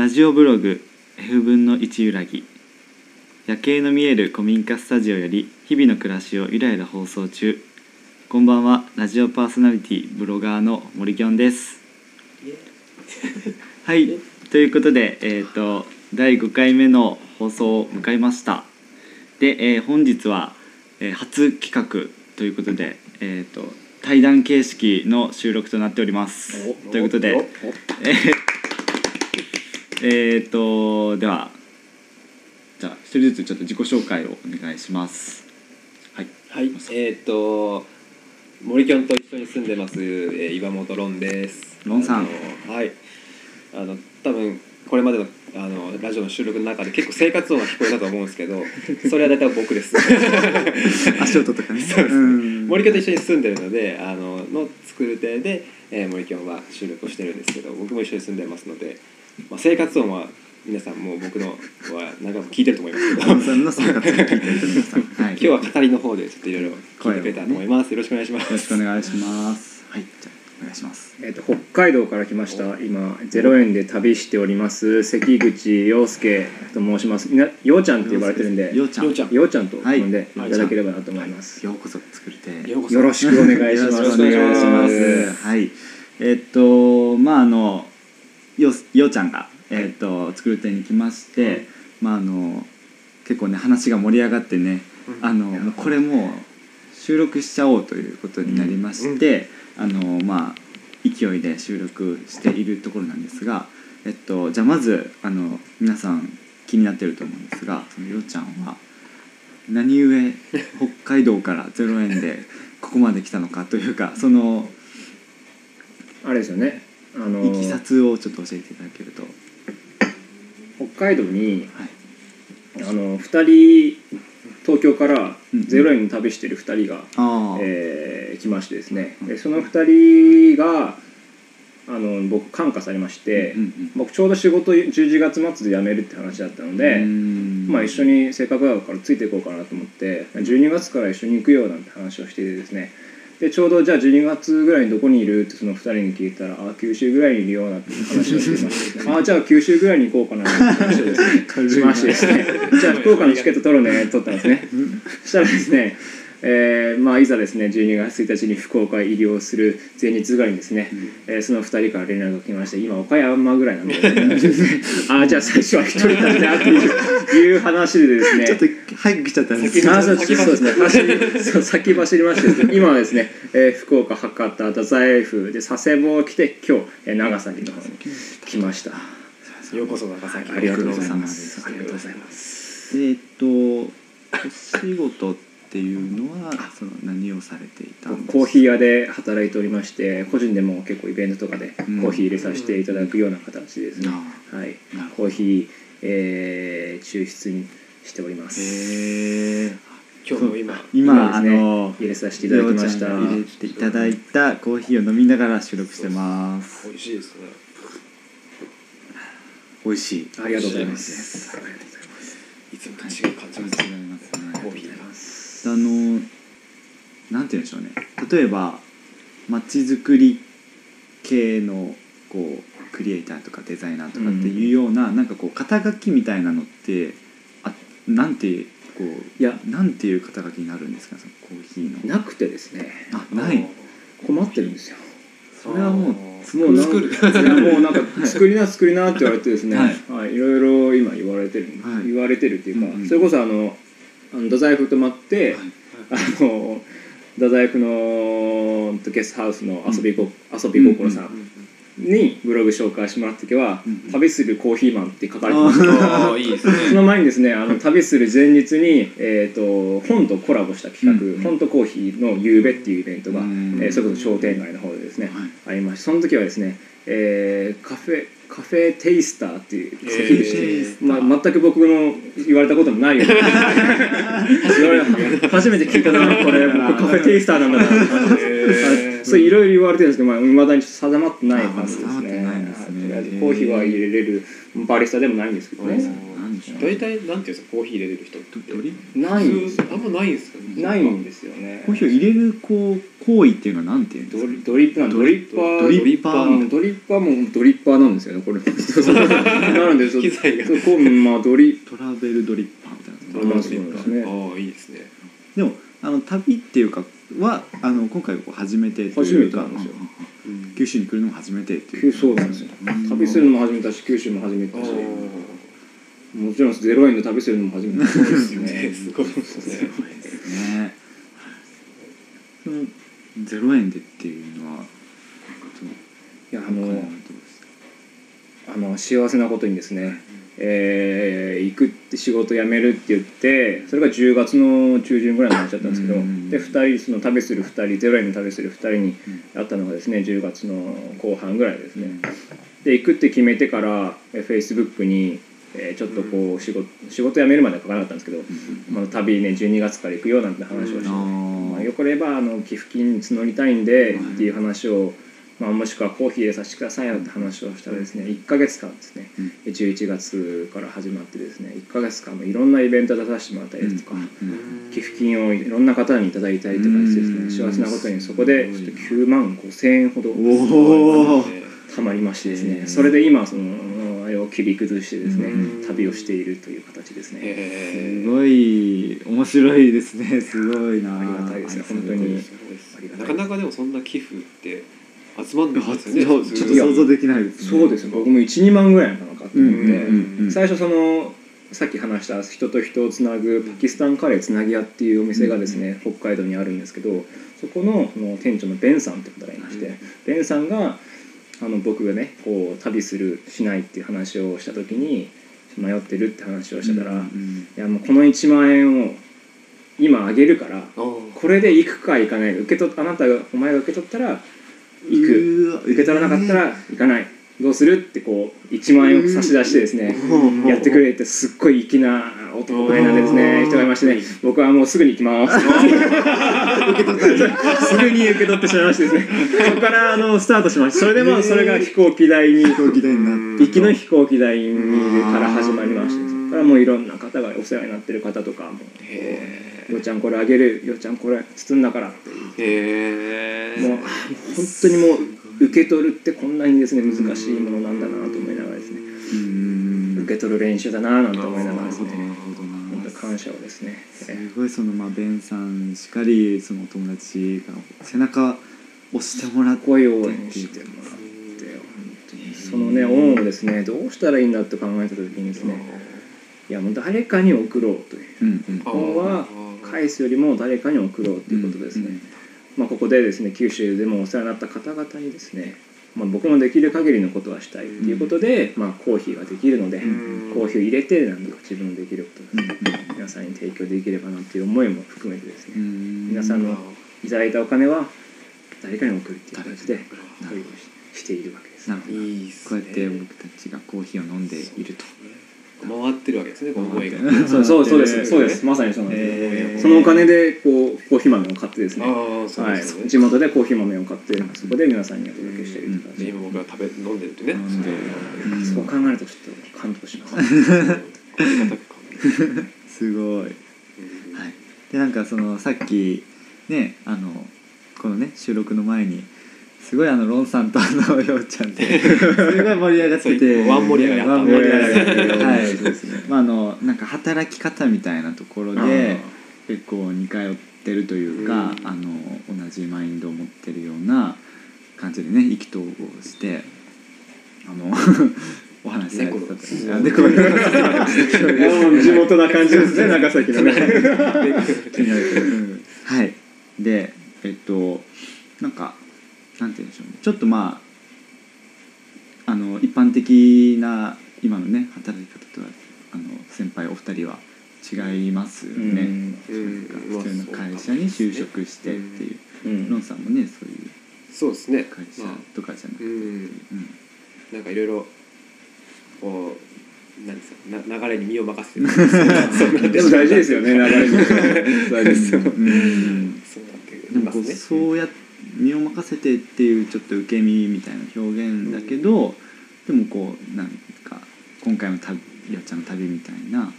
ラジオブログ F 分の1揺らぎ。夜景の見える古民家スタジオより日々の暮らしをゆらゆら放送中。こんばんはラジオパーソナリティブロガーの森きょんです。はいということでえっ、と第5回目の放送を迎えました。で、えー本日は、えー初企画ということでえっ、と対談形式の収録となっております。ということでえーえーとではじゃあ一人ずつちょっと自己紹介をお願いします。はい。はい、えーっと森キョンと一緒に住んでます、えー岩本ロンです。ロンさん。はい。あの多分これまでのあのラジオの収録の中で結構生活音が聞こえたと思うんですけど、それは大体僕です。足音とかね。そうですん。森キョンと一緒に住んでるので、あのの作る手で、えー森キョンは収録をしてるんですけど、僕も一緒に住んでますので、まあ生活音は皆さんもう僕のは何回も聞いてると思いますけど。今日は語りの方でちょっといろいろ聞いてくれたらと思います。よろしくお願いします。よろしくお願いします。はい。じゃあお願いします。えー、と北海道から来ました。今0円で旅しております。関口洋介と申します。みんなようちゃんって呼ばれてるんで。ようちゃん。ようちゃん。と呼んではい。い。ただければなと思います、ようこそ作りて。よろしくお願いします。よろしくお願いします。はい。えっとまああのよようちゃんがえっと作る手に来まして、まああの結構ね話が盛り上がってね、あのもうこれもう収録しちゃおうということになりまして、あのまあ勢いで収録しているところなんですが、えっと、じゃあまずあの皆さん気になってると思うんですがそのようちゃんは何故北海道から0円でここまで来たのかというかそのあれですよねあのいきさつをちょっと教えていただけると。北海道にはい。あの2人東京からうん。0円の旅してる2人が、あー。えー来ましてですね。でその2人があの僕感化されまして、うんうん僕ちょうど仕事11月末で辞めるって話だったので、うん。まあ、一緒にせっかくだからついていこうかなと思って12月から一緒に行くよなんて話をしていてですねでちょうどじゃあ12月ぐらいにどこにいるってその2人に聞いたらあ九州ぐらいにいるよなんて話をしてまして、あじゃあ九州ぐらいに行こうかななんて話をですね。しまして。ですねじゃあ福岡のチケット取るね取ったんですね。そしたらですねえーまあ、いざですね12月1日に福岡へ入りをする前日ぐらいにですね、えーその2人から連絡が来まして今岡山ぐらいなんで ああじゃあ最初は1人なんだっていういう話でですね。ちょっと早く来ちゃったんですけど。あそうそうですね走。りそう先走りましてね。今はですね、えー福岡博多太宰府で佐世保を来て今日、えー長崎の方に来ました。ようこそ長崎。ありがとうございます。す。ありがとうございます。えっとお仕事っていうのはその何をされていたんですか？コーヒー屋で働いておりまして個人でも結構イベントとかでうん。コーヒー入れさせていただくような形ですね、あはい。コーヒー、えー抽出にしております。へえ今日も今。今あの入れさせていただきました。入れていただいたコーヒーを飲みながら収録してます。美味しいですね。美味しい。ありがとうございます。います。いつもと違う感じます。コーヒーが。あのなんて言うんでしょうね。例えばまちづくり系のこうクリエイターとかデザイナーとかっていうような、なんかこう肩書きみたいなのってあなんてこういやなんていう肩書きになるんですか？そのコーヒーの。なくてですね。あない。困ってるんですよ。それはもうもうなん作る。もうなんか作りな作りなって言われてですね、はい。はい、いろいろ今言われてる、はい。言われてるっていうか、うんうん。それこそあのあの太宰府泊まって、あの太宰府のゲストハウスの遊びご、遊び心さんにブログ紹介してもらった時はうん「旅するコーヒーマン」って書かれてましたいいですね。その前にですねあの旅する前日に、えー、と本とコラボした企画「うんうん。本とコーヒーの夕べ」っていうイベントが、うんえーそれこそ商店街の方でですね、はい。ありましてその時はですね、えーカフェカフェテイスターっていうえー席でして、まあ、全く僕の言われたこともないような。初めて聞いた。なこれ僕カフェテイスターなんだなってそういろいろ言われてるんですけど、まあ、未だに定まってない感じですね。コーヒーは入れれるバリスタでもないんですけどね。大体なんていうんですかコーヒー入れてる人ないんですよ。あんまないんですかないんですよね。コーヒーを入れるこう行為っていうのはなんていうんですか？ドリップなんドリッパー？ドリッパーうんドリッパーもドリッパーなんですよねこれ。なので機こうまあドリトラベルドリッパーみたいな。ああいいですね。でもあの旅っていうかはあの今回こう初めてと初めいうかてなんですようんうん九州に来るのも初めてっていう。九そうなんですよ。旅するのも初めてだし九州も初めてもちろんゼロ円で旅するのも初めてだしそうですよね。すごいですね。ねそのゼロ円でっていうのはいやあのあの幸せなことにですね、えー行くって仕事辞めるって言ってそれが10月の中旬ぐらいになっちゃったんですけど、うんで2人その旅する2人ゼロ円の旅する2人に会ったのがですね10月の後半ぐらいですね。で行くって決めてからフェイスブックに、えーちょっとこう仕事仕事辞めるまでは書かなかったんですけど、まあ、旅ね12月から行くよなんて話をして、あまあ、ーよければあの寄付金募りたいんでっていう話を、まあ、もしくはコーヒー入れさせてくださいよって話をしたらですね1ヶ月間ですね。うん。11月から始まってですね1ヶ月間もいろんなイベント出させてもらったりですとか、寄付金をいろんな方にいただいたりとかしてですねうん。幸せなことにそこでちょっと9万5千円ほどたまりましてですねそれで今そのあれを切り崩してですねうん。旅をしているという形ですね。へすごい面白いですね。すごいな。ありがたいですね本当にえなかなかでもそんな寄付って集まんないですよね。ちょっと想像できないですね。そうですよ。僕も12万ぐらいなのかと。思って、うん。うんうん。最初そのさっき話した人と人をつなぐパキスタンカレーつなぎ屋っていうお店がですね、北海道にあるんですけどそこのその店長のベンさんって方がいまして、ベンさんがあの僕がねこう旅するしないっていう話をした時に迷ってるって話をしてたら、いうんうん。やもうこの1万円を今あげるからこれで行くか行かないか受け取っあなたがお前が受け取ったら行く。受け取らなかったら行かない。どうするってこう1万円を差し出してですねうん。やってくれってすっごい粋な男前なんですね人がいましてね僕はもうすぐに行きます。すぐに受け取ってしまいましてですね。そこからあのスタートしましたそれでまあそれが飛行機代に飛行機代になって。行きの飛行機代にから始まりましてそこからもういろんな方がお世話になってる方とかもへ「ようちゃんこれあげるようちゃんこれ包んだから」ってへえもう本当にもう受け取るってこんなにですね難しいものなんだなと思いながらですね。うん。受け取る練習だななんて思いながらですね。なるほどな本当感謝をですね。すごいそのまあベンさんしかりそのお友達が背中押してもらって。声を応援してもらってそのね恩をですねどうしたらいいんだって考えた時にですねいやもう誰かに送ろうという。恩は返すよりも誰かに送ろうということですね、まあ、ここでですね九州でもお世話になった方々にですね、まあ、僕もできる限りのことはしたいということで、まあ、コーヒーができるので、ん。コーヒーを入れてなんとか自分のできることですね、皆さんに提供できればなっていう思いも含めてですね、うん。皆さんのいただいたお金は誰かに送るっていう形で旅をししているわけです。なるほど。いいっすね。こうやって僕たちがコーヒーを飲んでいると回ってるわけですねこの思いがそうそうそうです。ねそうです。まさにそうなんです、えー。そのお金でこうコーヒー豆を買ってですね。はい。地元でコーヒー豆を買ってそこで皆さんにお届けしている今僕が食べ飲んでるってね。そう考えるとちょっと感動します。すごい。はい。でなんかそのさっきねあのこのね収録の前にすごいあのロンさんとあのようちゃんで。すごい盛り上がってて。ワン盛り上がりワン盛り上がりえーはい。そうですね。まああのなんか働き方みたいなところで結構似通ってるというか、うん。あの同じマインドを持ってるような感じでね意気投合してあの お話しされてたと地元な感じですね 長崎のね。はい。でえっとなんかなんて言うんでしょうね。ちょっとまああの一般的な今のね働き方とはあの先輩お二人は違いますよね、うん。うん普通の会社に就職してっていう、うんロンさんもねそういうそうですね会社まあとかじゃなくて、なんかいろいろこう何ですかな流れに身を任せて でも大事ですよね流れに。大事ですようん。そうなんてね。そうや身を任せてっていうちょっと受け身みたいな表現だけど、でもこうなんか今回の旅りょうちゃんの旅みたいな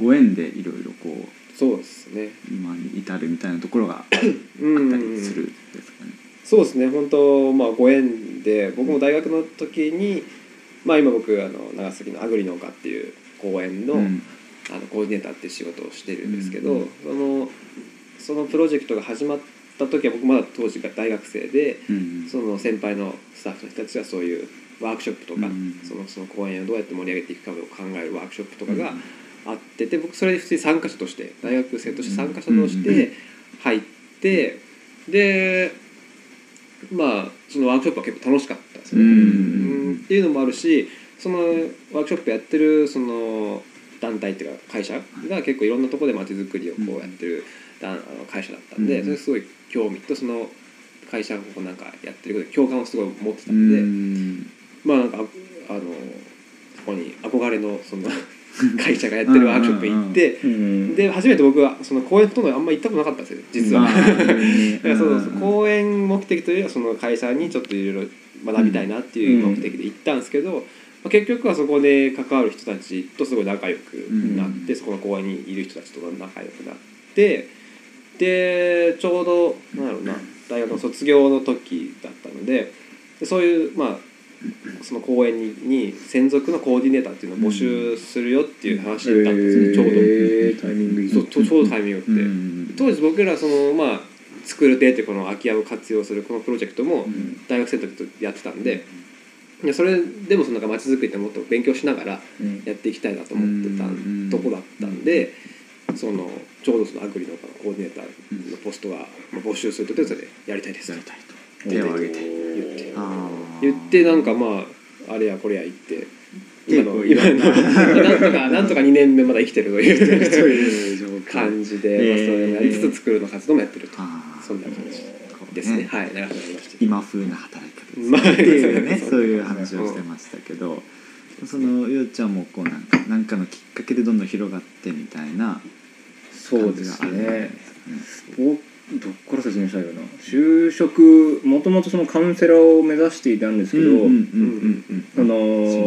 ご縁でいろいろこうそうですね。今に至るみたいなところがあったうんりするん。ですかね。そうですね。本当まあご縁で僕も大学の時にまあ今僕あの長崎のアグリ農家っていう公園の,、うん。あのコーディネーターっていう仕事をしてるんですけど、うん。そのそのプロジェクトが始まった時は僕まだ当時が大学生でうんその先輩のスタッフの人たちがそういうワークショップとか、うんそのその公演をどうやって盛り上げていくかを考えるワークショップとかがあってで僕それで普通に参加者として大学生として参加者として入ってでまあそのワークショップは結構楽しかった。ですね。うんうん。っていうのもあるしそのワークショップやってるその団体っていうか会社が結構いろんなところでまちづくりをこうやってるだあの会社だったんで、うん。それすごい興味とその会社がこうなんかやってることに共感をすごい持ってたうんで、ん。まあなんかあのそこに憧れのその 会社がやってるワークショップに行って。うんで初めて僕はその公演ほとんどあんま行ったことなかったんですよ実は、まあだからそうそうう。ん。公演目的というよりはその会社にちょっといろいろ学びたいなっていう目的で行ったんですけど、まあ、結局はそこで関わる人たちとすごい仲良くなって、うん。そこの公園にいる人たちと仲良くなってでちょうどなんだろうな大学の卒業の時だったのででそういうまあその公演にに専属のコーディネーターっていうのを募集するよっていう話だったんですね、ちょうど。えータイミングいいそうちょうどタイミングよくて、うん当時僕らそのまあ作る手っていうこの空き家を活用するこのプロジェクトもん。大学生の時とやってたんでいやそれでもそのなんか街づくりってもっと勉強しながらうん。やっていきたいなと思ってたうん。とこだったんでそのちょうどそのアグリのコーディネーターのポストがまあ募集するということでやりたいです。やりたいと。手を挙げて。言って。言ってなんかまああれやこれや言って。今の今のなんとか なんとか2年目まだ生きてるという感じで、え。ーまあ、それをやりつつ作るの活動もやってると。そんな感じですね。はい長くなりました。今風な働き方。ですまあっていうね。そうそういう話をしてましたけどそのようちゃんもこうなんかなんかのきっかけでどんどん広がってみたいなそうですね。どっから説明したらいいかな。就職もともとそのカウンセラーを目指していたんですけど、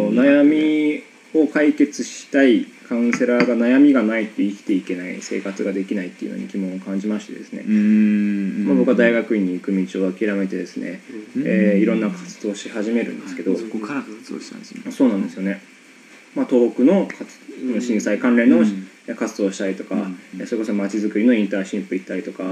悩みを解決したいカウンセラーが悩みがないと生きていけない生活ができないっていうのに疑問を感じましてですね、うんまあ、僕は大学院に行く道を諦めてですね、うん。えーいろんな活動をし始めるんですけど、そこから活動しそうなんですよね、まあ、東北の活震災関連のうん活動をしたりとか、うんそれこそまちづくりのインターンシップ行ったりとか、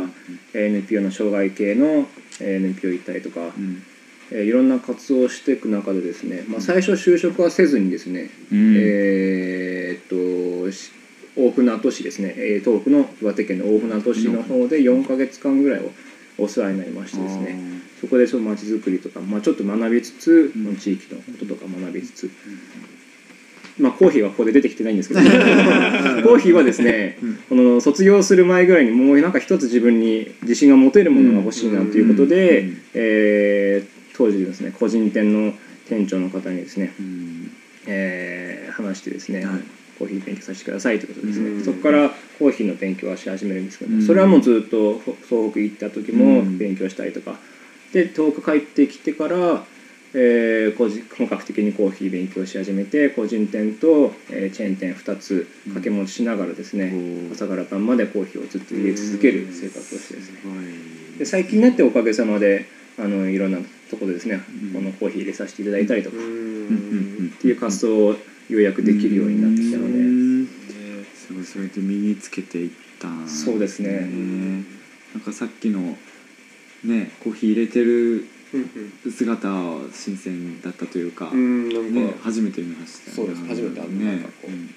NPO の障害系の NPO 行ったりとか、うん。えーいろんな活動をしていく中でですね、まあ、最初就職はせずにですね、うん。えーっとし大船渡市ですね、えー東北の岩手県の大船渡市の方で4ヶ月間ぐらいをお世話になりましてですねそこでその街づくりとか、まあ、ちょっと学びつつ、うん。地域のこととか学びつつ、まあコーヒーはここで出てきてないんですけど。コーヒーはですね、うん。この卒業する前ぐらいにもうなんか一つ自分に自信が持てるものが欲しいなということで、うん。えー当時ですね個人店の店長の方にですね、うん。えー話してですね、はい。コーヒー勉強させてくださいということですね、うん。そこからコーヒーの勉強はし始めるんですけど、うん。それはもうずっとほ東北行った時もうん。勉強したりとか、で東北帰ってきてから、えー個人本格的にコーヒー勉強し始めて個人店と、えーチェーン店2つ掛け持ちしながらですね、うん。朝から晩までコーヒーをずっと入れ続ける生活をしてですね、すごい。で最近になっておかげさまであのいろんなところでですね、うん。このコーヒー入れさせていただいたりとか、ううんうんっていう活動をようやくできるようになってきたので、うんすごいそれで身につけていったんそうですね。なんかさっきのねコーヒー入れてるうん姿は新鮮だったというか、うんなんか、ね、初めて見ましたそうです。初めてあのね。なんかこううん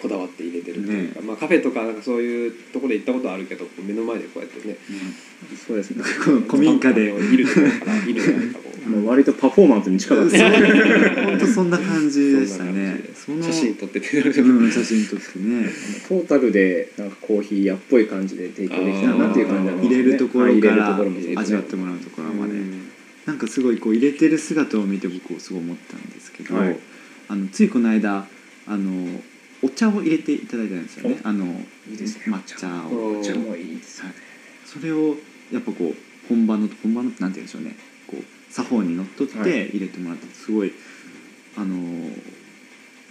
こだわって入れてるというか、まあ、カフェとかなんかそういうところで行ったことはあるけど目の前でこうやってねそうですね。古民家で。いるところかるじゃないかこうもう割とパフォーマンスに近かったです本当そんな感じでしたね写真撮ってて、うん、写真撮ってねトータルでなんかコーヒー屋っぽい感じで提供できたなっていう感じなんですね入れるところはい入れるから味わってもらうところまで、うんなんかすごいこう入れてる姿を見て僕すごい思ったんですけど、はい。あのついこの間あのお茶を入れていただいたんですよね。あのいいですね。抹茶を。おお茶もいいですはい。それをやっぱこう本場の本場のなんて言うんでしょうね。こう作法にのっとってはい。入れてもらってすごいあの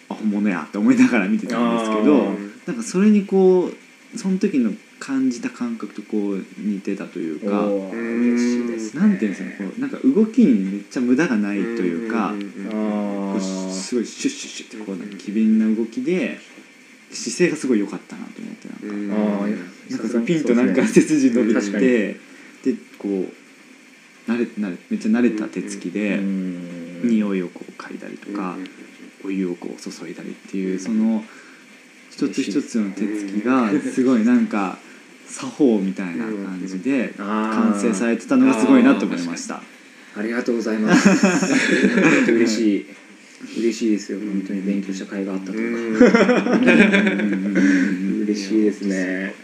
あ本物やって思いながら見てたんですけどあなんかそれにこうその時の感じた感覚とこう似てたというか。おー。うん嬉しいですね。なんていうんですかねこうなんか動きにめっちゃ無駄がないというか、すごいシュッシュッシュッってこうなんか機敏な動きで姿勢がすごい良かったなと思ってなんか、なんかそのピンとなんか背筋伸びてでこう慣れ慣れめっちゃ慣れた手つきでうん匂いをこう嗅いだりとかうん。お湯をこう注いだりっていうその一つ一つの手つきがすごいなんか作法みたいな感じで完成されてたのがすごいなと思いました。ありがとうございます。嬉しい。嬉しいですよ。本当に勉強した甲斐があったとか。ん。嬉しいですね